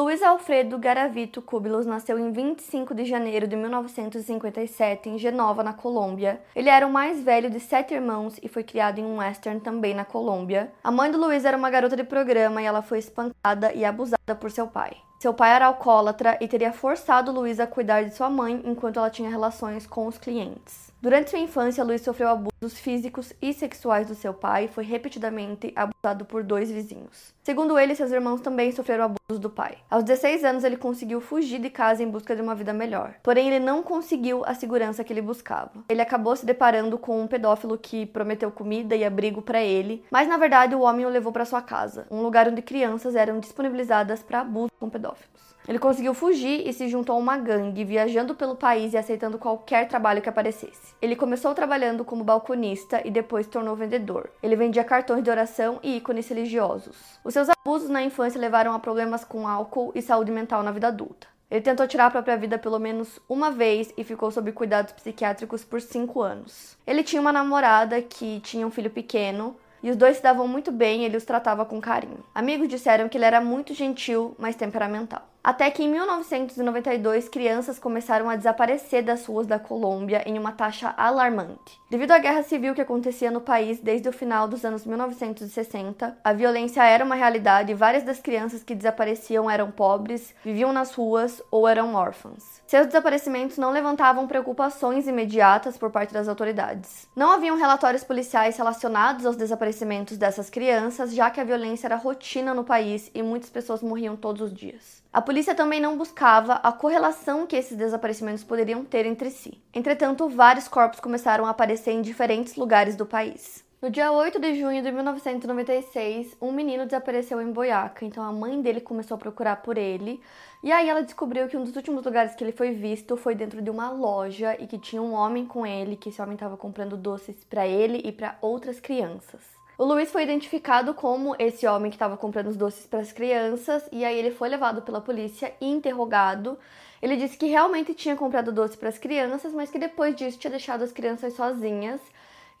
Luiz Alfredo Garavito Cúbilos nasceu em 25 de janeiro de 1957 em Genova, na Colômbia. Ele era o mais velho de sete irmãos e foi criado em um western também na Colômbia. A mãe do Luiz era uma garota de programa e ela foi espancada e abusada por seu pai. Seu pai era alcoólatra e teria forçado Luiz a cuidar de sua mãe enquanto ela tinha relações com os clientes. Durante sua infância, Luiz sofreu abusos físicos e sexuais do seu pai e foi repetidamente abusado por dois vizinhos. Segundo ele, seus irmãos também sofreram abusos do pai. Aos 16 anos, ele conseguiu fugir de casa em busca de uma vida melhor. Porém, ele não conseguiu a segurança que ele buscava. Ele acabou se deparando com um pedófilo que prometeu comida e abrigo para ele, mas na verdade o homem o levou para sua casa, um lugar onde crianças eram disponibilizadas para abuso com pedófilos. Ele conseguiu fugir e se juntou a uma gangue, viajando pelo país e aceitando qualquer trabalho que aparecesse. Ele começou trabalhando como balconista e depois se tornou vendedor. Ele vendia cartões de oração e ícones religiosos. Os seus abusos na infância levaram a problemas com álcool e saúde mental na vida adulta. Ele tentou tirar a própria vida pelo menos uma vez e ficou sob cuidados psiquiátricos por cinco anos. Ele tinha uma namorada que tinha um filho pequeno, e os dois se davam muito bem e ele os tratava com carinho. Amigos disseram que ele era muito gentil, mas temperamental. Até que em 1992, crianças começaram a desaparecer das ruas da Colômbia em uma taxa alarmante. Devido à guerra civil que acontecia no país desde o final dos anos 1960, a violência era uma realidade e várias das crianças que desapareciam eram pobres, viviam nas ruas ou eram órfãs. Seus desaparecimentos não levantavam preocupações imediatas por parte das autoridades. Não haviam relatórios policiais relacionados aos desaparecimentos dessas crianças, já que a violência era rotina no país e muitas pessoas morriam todos os dias. A polícia também não buscava a correlação que esses desaparecimentos poderiam ter entre si. Entretanto, vários corpos começaram a aparecer em diferentes lugares do país. No dia 8 de junho de 1996, um menino desapareceu em Boiaca, então a mãe dele começou a procurar por ele, e aí ela descobriu que um dos últimos lugares que ele foi visto foi dentro de uma loja e que tinha um homem com ele, que esse homem estava comprando doces para ele e para outras crianças. O Luiz foi identificado como esse homem que estava comprando os doces para as crianças e aí ele foi levado pela polícia e interrogado. Ele disse que realmente tinha comprado doce para as crianças, mas que depois disso tinha deixado as crianças sozinhas.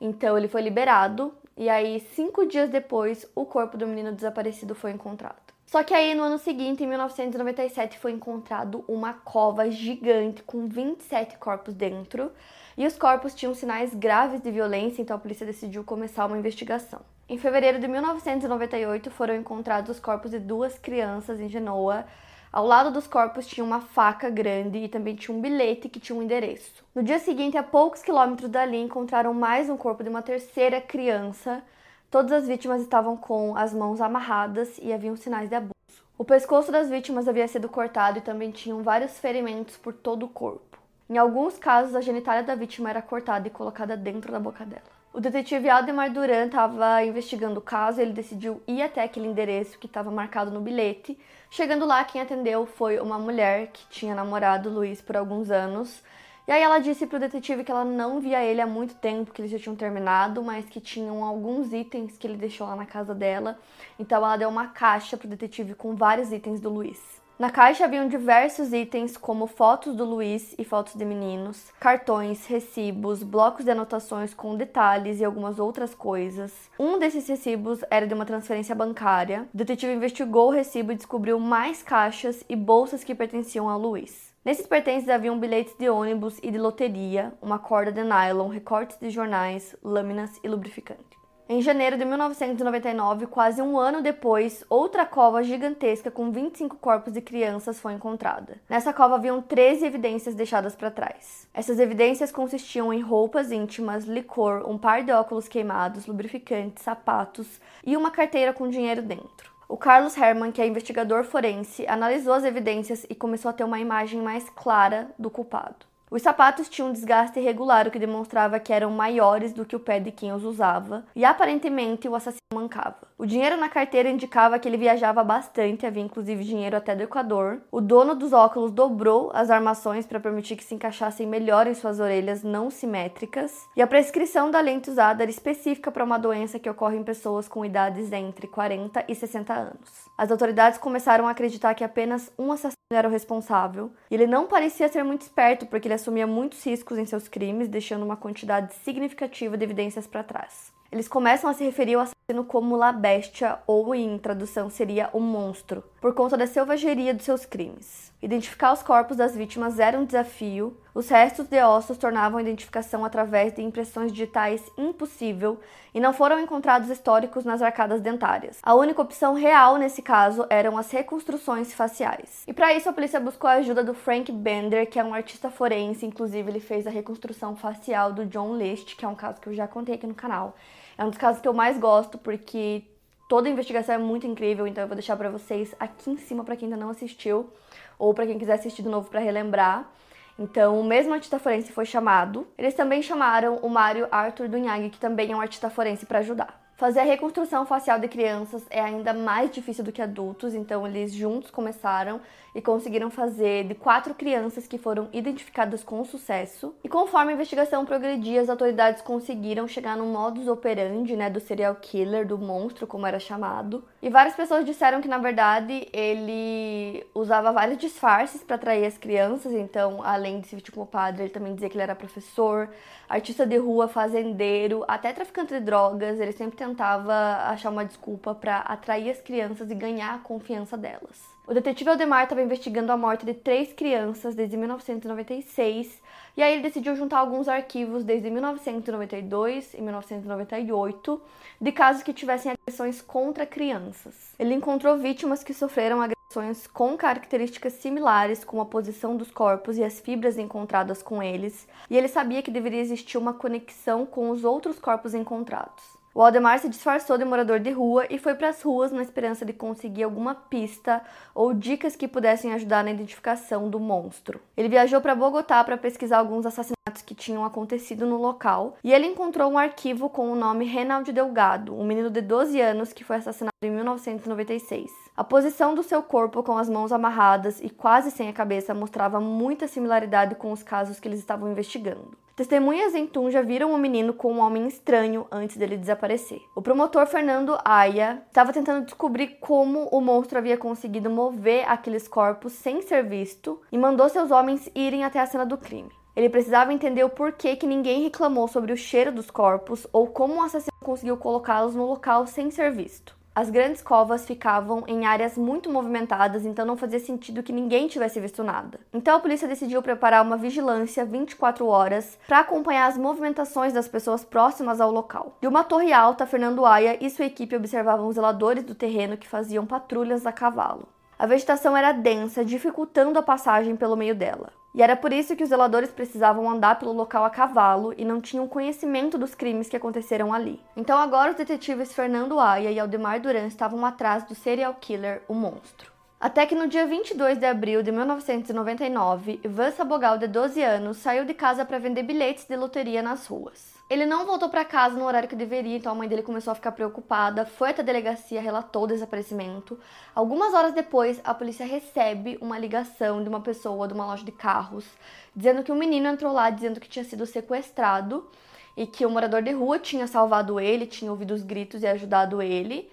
Então ele foi liberado e aí cinco dias depois o corpo do menino desaparecido foi encontrado. Só que aí no ano seguinte, em 1997, foi encontrado uma cova gigante com 27 corpos dentro. E os corpos tinham sinais graves de violência, então a polícia decidiu começar uma investigação. Em fevereiro de 1998 foram encontrados os corpos de duas crianças em Genoa. Ao lado dos corpos tinha uma faca grande e também tinha um bilhete que tinha um endereço. No dia seguinte, a poucos quilômetros dali, encontraram mais um corpo de uma terceira criança Todas as vítimas estavam com as mãos amarradas e haviam sinais de abuso. O pescoço das vítimas havia sido cortado e também tinham vários ferimentos por todo o corpo. Em alguns casos, a genitália da vítima era cortada e colocada dentro da boca dela. O detetive Aldemar Duran estava investigando o caso e ele decidiu ir até aquele endereço que estava marcado no bilhete. Chegando lá, quem atendeu foi uma mulher que tinha namorado Luiz por alguns anos e aí ela disse pro detetive que ela não via ele há muito tempo, que eles já tinham terminado, mas que tinham alguns itens que ele deixou lá na casa dela. Então ela deu uma caixa pro detetive com vários itens do Luiz. Na caixa haviam diversos itens, como fotos do Luiz e fotos de meninos, cartões, recibos, blocos de anotações com detalhes e algumas outras coisas. Um desses recibos era de uma transferência bancária. O detetive investigou o recibo e descobriu mais caixas e bolsas que pertenciam ao Luiz. Nesses pertences haviam bilhetes de ônibus e de loteria, uma corda de nylon, recortes de jornais, lâminas e lubrificante. Em janeiro de 1999, quase um ano depois, outra cova gigantesca com 25 corpos de crianças foi encontrada. Nessa cova haviam 13 evidências deixadas para trás. Essas evidências consistiam em roupas íntimas, licor, um par de óculos queimados, lubrificantes, sapatos e uma carteira com dinheiro dentro. O Carlos Herman, que é investigador forense, analisou as evidências e começou a ter uma imagem mais clara do culpado. Os sapatos tinham um desgaste irregular, o que demonstrava que eram maiores do que o pé de quem os usava, e aparentemente o assassino mancava. O dinheiro na carteira indicava que ele viajava bastante, havia inclusive dinheiro até do Equador. O dono dos óculos dobrou as armações para permitir que se encaixassem melhor em suas orelhas não simétricas, e a prescrição da lente usada era específica para uma doença que ocorre em pessoas com idades entre 40 e 60 anos. As autoridades começaram a acreditar que apenas um assassino era o responsável, e ele não parecia ser muito esperto porque ele assumia muitos riscos em seus crimes, deixando uma quantidade significativa de evidências para trás. Eles começam a se referir ao assassino como La Bestia, ou em tradução seria o monstro, por conta da selvageria dos seus crimes. Identificar os corpos das vítimas era um desafio, os restos de ossos tornavam a identificação através de impressões digitais impossível e não foram encontrados históricos nas arcadas dentárias. A única opção real nesse caso eram as reconstruções faciais. E para isso a polícia buscou a ajuda do Frank Bender, que é um artista forense, inclusive ele fez a reconstrução facial do John List, que é um caso que eu já contei aqui no canal. É um dos casos que eu mais gosto porque toda a investigação é muito incrível, então eu vou deixar para vocês aqui em cima para quem ainda não assistiu ou para quem quiser assistir de novo para relembrar. Então, o mesmo artista forense foi chamado. Eles também chamaram o Mário Arthur Dunhag, que também é um artista forense, para ajudar. Fazer a reconstrução facial de crianças é ainda mais difícil do que adultos, então eles juntos começaram e conseguiram fazer de quatro crianças que foram identificadas com sucesso. E conforme a investigação progredia, as autoridades conseguiram chegar no modus operandi, né, do serial killer, do monstro, como era chamado. E várias pessoas disseram que na verdade ele usava vários disfarces para atrair as crianças, então além de se vestir como padre, ele também dizia que ele era professor, artista de rua, fazendeiro, até traficante de drogas, ele sempre tentava achar uma desculpa para atrair as crianças e ganhar a confiança delas. O detetive Aldemar estava investigando a morte de três crianças desde 1996 e aí ele decidiu juntar alguns arquivos desde 1992 e 1998 de casos que tivessem agressões contra crianças. Ele encontrou vítimas que sofreram agressões com características similares, como a posição dos corpos e as fibras encontradas com eles, e ele sabia que deveria existir uma conexão com os outros corpos encontrados. O Aldemar se disfarçou de morador de rua e foi para as ruas na esperança de conseguir alguma pista ou dicas que pudessem ajudar na identificação do monstro. Ele viajou para Bogotá para pesquisar alguns assassinatos que tinham acontecido no local e ele encontrou um arquivo com o nome Renaldo Delgado, um menino de 12 anos que foi assassinado em 1996. A posição do seu corpo com as mãos amarradas e quase sem a cabeça mostrava muita similaridade com os casos que eles estavam investigando. Testemunhas em Tunja viram o menino com um homem estranho antes dele desaparecer. O promotor Fernando Aya estava tentando descobrir como o monstro havia conseguido mover aqueles corpos sem ser visto e mandou seus homens irem até a cena do crime. Ele precisava entender o porquê que ninguém reclamou sobre o cheiro dos corpos ou como o assassino conseguiu colocá-los no local sem ser visto. As grandes covas ficavam em áreas muito movimentadas, então não fazia sentido que ninguém tivesse visto nada. Então a polícia decidiu preparar uma vigilância 24 horas para acompanhar as movimentações das pessoas próximas ao local. De uma torre alta, Fernando Aya e sua equipe observavam os zeladores do terreno que faziam patrulhas a cavalo. A vegetação era densa, dificultando a passagem pelo meio dela. E era por isso que os zeladores precisavam andar pelo local a cavalo e não tinham conhecimento dos crimes que aconteceram ali. Então agora os detetives Fernando Aya e Aldemar Duran estavam atrás do serial killer, o monstro. Até que no dia 22 de abril de 1999, Ivan Sabogal, de 12 anos, saiu de casa para vender bilhetes de loteria nas ruas. Ele não voltou para casa no horário que deveria, então a mãe dele começou a ficar preocupada, foi até a delegacia, relatou o desaparecimento. Algumas horas depois, a polícia recebe uma ligação de uma pessoa de uma loja de carros, dizendo que um menino entrou lá dizendo que tinha sido sequestrado e que o morador de rua tinha salvado ele, tinha ouvido os gritos e ajudado ele.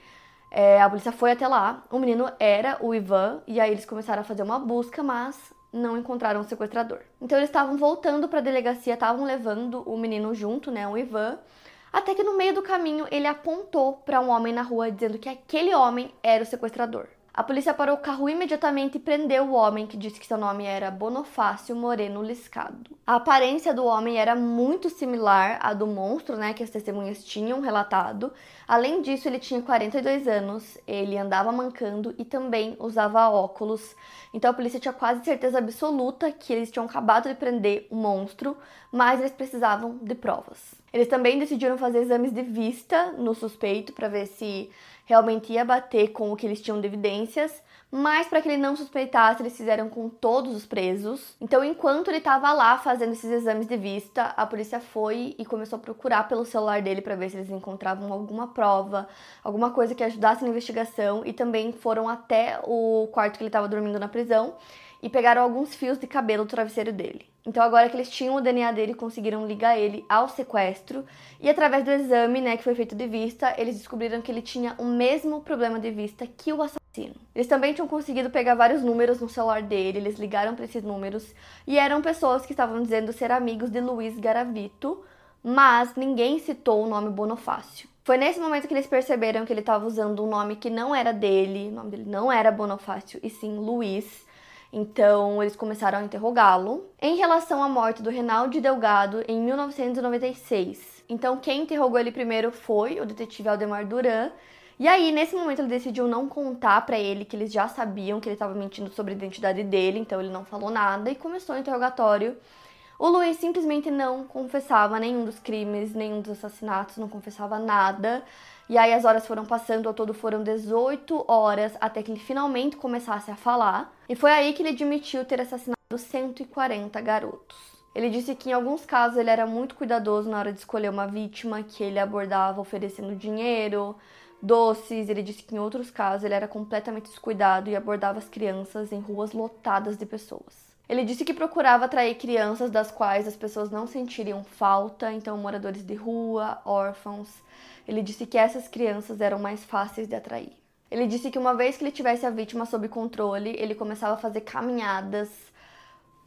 É, a polícia foi até lá, o menino era o Ivan, e aí eles começaram a fazer uma busca, mas não encontraram o sequestrador. Então eles estavam voltando para a delegacia, estavam levando o menino junto, né, o Ivan, até que no meio do caminho ele apontou para um homem na rua dizendo que aquele homem era o sequestrador. A polícia parou o carro imediatamente e prendeu o homem que disse que seu nome era Bonifácio Moreno Liscado. A aparência do homem era muito similar à do monstro, né, que as testemunhas tinham relatado. Além disso, ele tinha 42 anos, ele andava mancando e também usava óculos. Então a polícia tinha quase certeza absoluta que eles tinham acabado de prender o monstro, mas eles precisavam de provas. Eles também decidiram fazer exames de vista no suspeito para ver se realmente ia bater com o que eles tinham de evidências, mas para que ele não suspeitasse, eles fizeram com todos os presos. Então, enquanto ele estava lá fazendo esses exames de vista, a polícia foi e começou a procurar pelo celular dele para ver se eles encontravam alguma prova, alguma coisa que ajudasse na investigação e também foram até o quarto que ele estava dormindo na prisão e pegaram alguns fios de cabelo do travesseiro dele. Então, agora que eles tinham o DNA dele, conseguiram ligar ele ao sequestro. E através do exame, né, que foi feito de vista, eles descobriram que ele tinha o mesmo problema de vista que o assassino. Eles também tinham conseguido pegar vários números no celular dele, eles ligaram para esses números e eram pessoas que estavam dizendo ser amigos de Luiz Garavito, mas ninguém citou o nome Bonifácio. Foi nesse momento que eles perceberam que ele estava usando um nome que não era dele, o nome dele não era Bonifácio, e sim Luiz. Então, eles começaram a interrogá-lo em relação à morte do Reinaldo Delgado em 1996. Então, quem interrogou ele primeiro foi o detetive Aldemar Duran. E aí, nesse momento, ele decidiu não contar para ele que eles já sabiam que ele estava mentindo sobre a identidade dele, então ele não falou nada e começou o interrogatório. O Luiz simplesmente não confessava nenhum dos crimes, nenhum dos assassinatos, não confessava nada. E aí as horas foram passando, ao todo foram 18 horas até que ele finalmente começasse a falar. E foi aí que ele admitiu ter assassinado 140 garotos. Ele disse que em alguns casos ele era muito cuidadoso na hora de escolher uma vítima, que ele abordava oferecendo dinheiro, doces. Ele disse que em outros casos ele era completamente descuidado e abordava as crianças em ruas lotadas de pessoas. Ele disse que procurava atrair crianças das quais as pessoas não sentiriam falta, então moradores de rua, órfãos. Ele disse que essas crianças eram mais fáceis de atrair. Ele disse que uma vez que ele tivesse a vítima sob controle, ele começava a fazer caminhadas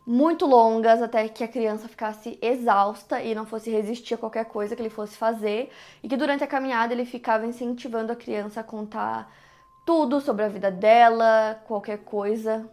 muito longas até que a criança ficasse exausta e não fosse resistir a qualquer coisa que ele fosse fazer, e que durante a caminhada ele ficava incentivando a criança a contar tudo sobre a vida dela, qualquer coisa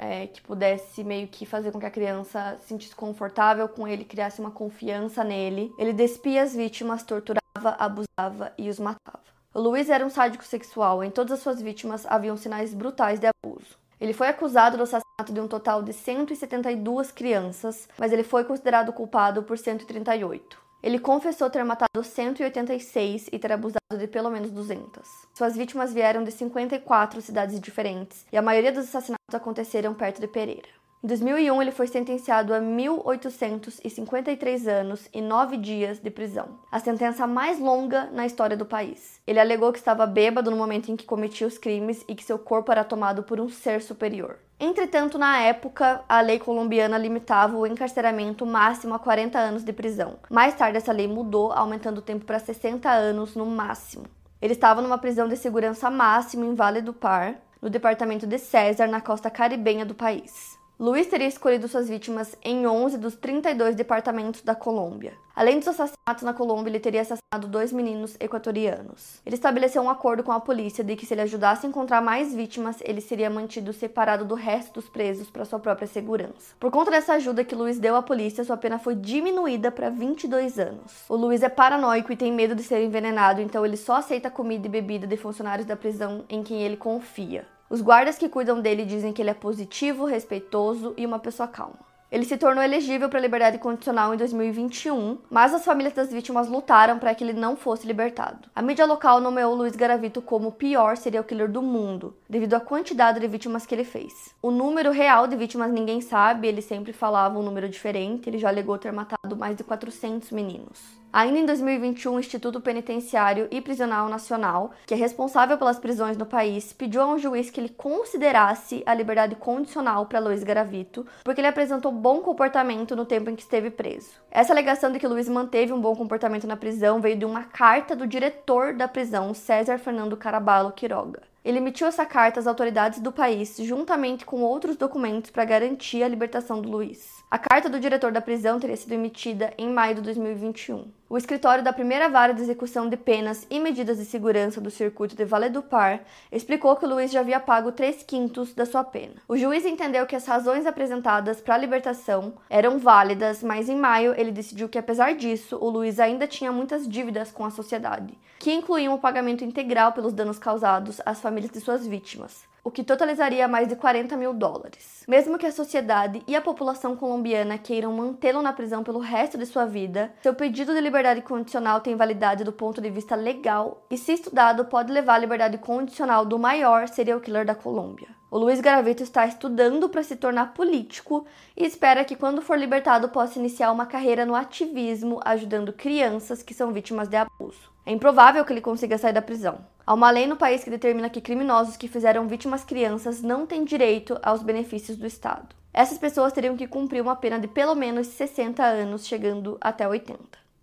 é, que pudesse meio que fazer com que a criança se sentisse confortável com ele, criasse uma confiança nele. Ele despia as vítimas, torturava, abusava e os matava. Luiz era um sádico sexual. Em todas as suas vítimas haviam sinais brutais de abuso. Ele foi acusado do assassinato de um total de 172 crianças, mas ele foi considerado culpado por 138. Ele confessou ter matado 186 e ter abusado de pelo menos 200. Suas vítimas vieram de 54 cidades diferentes e a maioria dos assassinatos aconteceram perto de Pereira. Em 2001, ele foi sentenciado a 1.853 anos e 9 dias de prisão, a sentença mais longa na história do país. Ele alegou que estava bêbado no momento em que cometia os crimes e que seu corpo era tomado por um ser superior. Entretanto, na época, a lei colombiana limitava o encarceramento máximo a 40 anos de prisão. Mais tarde, essa lei mudou, aumentando o tempo para 60 anos no máximo. Ele estava numa prisão de segurança máxima em Vale do Par, no departamento de César, na costa caribenha do país. Luiz teria escolhido suas vítimas em 11 dos 32 departamentos da Colômbia. Além dos assassinatos na Colômbia, ele teria assassinado dois meninos equatorianos. Ele estabeleceu um acordo com a polícia de que se ele ajudasse a encontrar mais vítimas, ele seria mantido separado do resto dos presos para sua própria segurança. Por conta dessa ajuda que Luiz deu à polícia, sua pena foi diminuída para 22 anos. O Luiz é paranoico e tem medo de ser envenenado, então ele só aceita comida e bebida de funcionários da prisão em quem ele confia. Os guardas que cuidam dele dizem que ele é positivo, respeitoso e uma pessoa calma. Ele se tornou elegível para liberdade condicional em 2021, mas as famílias das vítimas lutaram para que ele não fosse libertado. A mídia local nomeou Luiz Garavito como o pior serial killer do mundo, devido à quantidade de vítimas que ele fez. O número real de vítimas ninguém sabe, ele sempre falava um número diferente, ele já alegou ter matado mais de 400 meninos. Ainda em 2021, o Instituto Penitenciário e Prisional Nacional, que é responsável pelas prisões no país, pediu a um juiz que ele considerasse a liberdade condicional para Luiz Garavito, porque ele apresentou bom comportamento no tempo em que esteve preso. Essa alegação de que Luiz manteve um bom comportamento na prisão veio de uma carta do diretor da prisão, César Fernando Caraballo Quiroga. Ele emitiu essa carta às autoridades do país, juntamente com outros documentos para garantir a libertação do Luiz. A carta do diretor da prisão teria sido emitida em maio de 2021. O escritório da primeira vara de execução de penas e medidas de segurança do circuito de Valledupar explicou que Luiz já havia pago 3 quintos da sua pena. O juiz entendeu que as razões apresentadas para a libertação eram válidas, mas em maio ele decidiu que, apesar disso, o Luiz ainda tinha muitas dívidas com a sociedade, que incluíam o pagamento integral pelos danos causados às famílias de suas vítimas o que totalizaria mais de 40 mil dólares. Mesmo que a sociedade e a população colombiana queiram mantê-lo na prisão pelo resto de sua vida, seu pedido de liberdade condicional tem validade do ponto de vista legal e, se estudado, pode levar à liberdade condicional do maior serial killer da Colômbia. O Luiz Garavito está estudando para se tornar político e espera que, quando for libertado, possa iniciar uma carreira no ativismo, ajudando crianças que são vítimas de abuso. É improvável que ele consiga sair da prisão. Há uma lei no país que determina que criminosos que fizeram vítimas crianças não têm direito aos benefícios do Estado. Essas pessoas teriam que cumprir uma pena de pelo menos 60 anos, chegando até 80.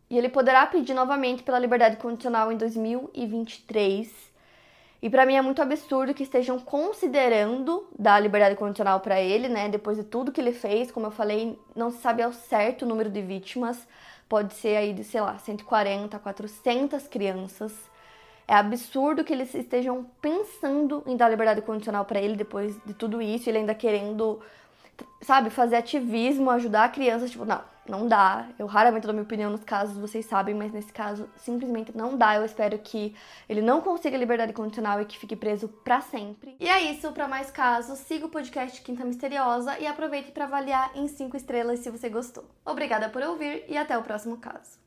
E ele poderá pedir novamente pela liberdade condicional em 2023. E para mim é muito absurdo que estejam considerando dar liberdade condicional para ele, né? Depois de tudo que ele fez, como eu falei, não se sabe ao certo o número de vítimas, pode ser aí de, sei lá, 140, 400 crianças. É absurdo que eles estejam pensando em dar liberdade condicional para ele depois de tudo isso, ele ainda querendo, sabe, fazer ativismo, ajudar crianças, tipo, não, não dá. Eu raramente dou minha opinião nos casos, vocês sabem, mas nesse caso simplesmente não dá. Eu espero que ele não consiga liberdade condicional e que fique preso para sempre. E é isso, para mais casos, siga o podcast Quinta Misteriosa e aproveite para avaliar em 5 estrelas se você gostou. Obrigada por ouvir e até o próximo caso.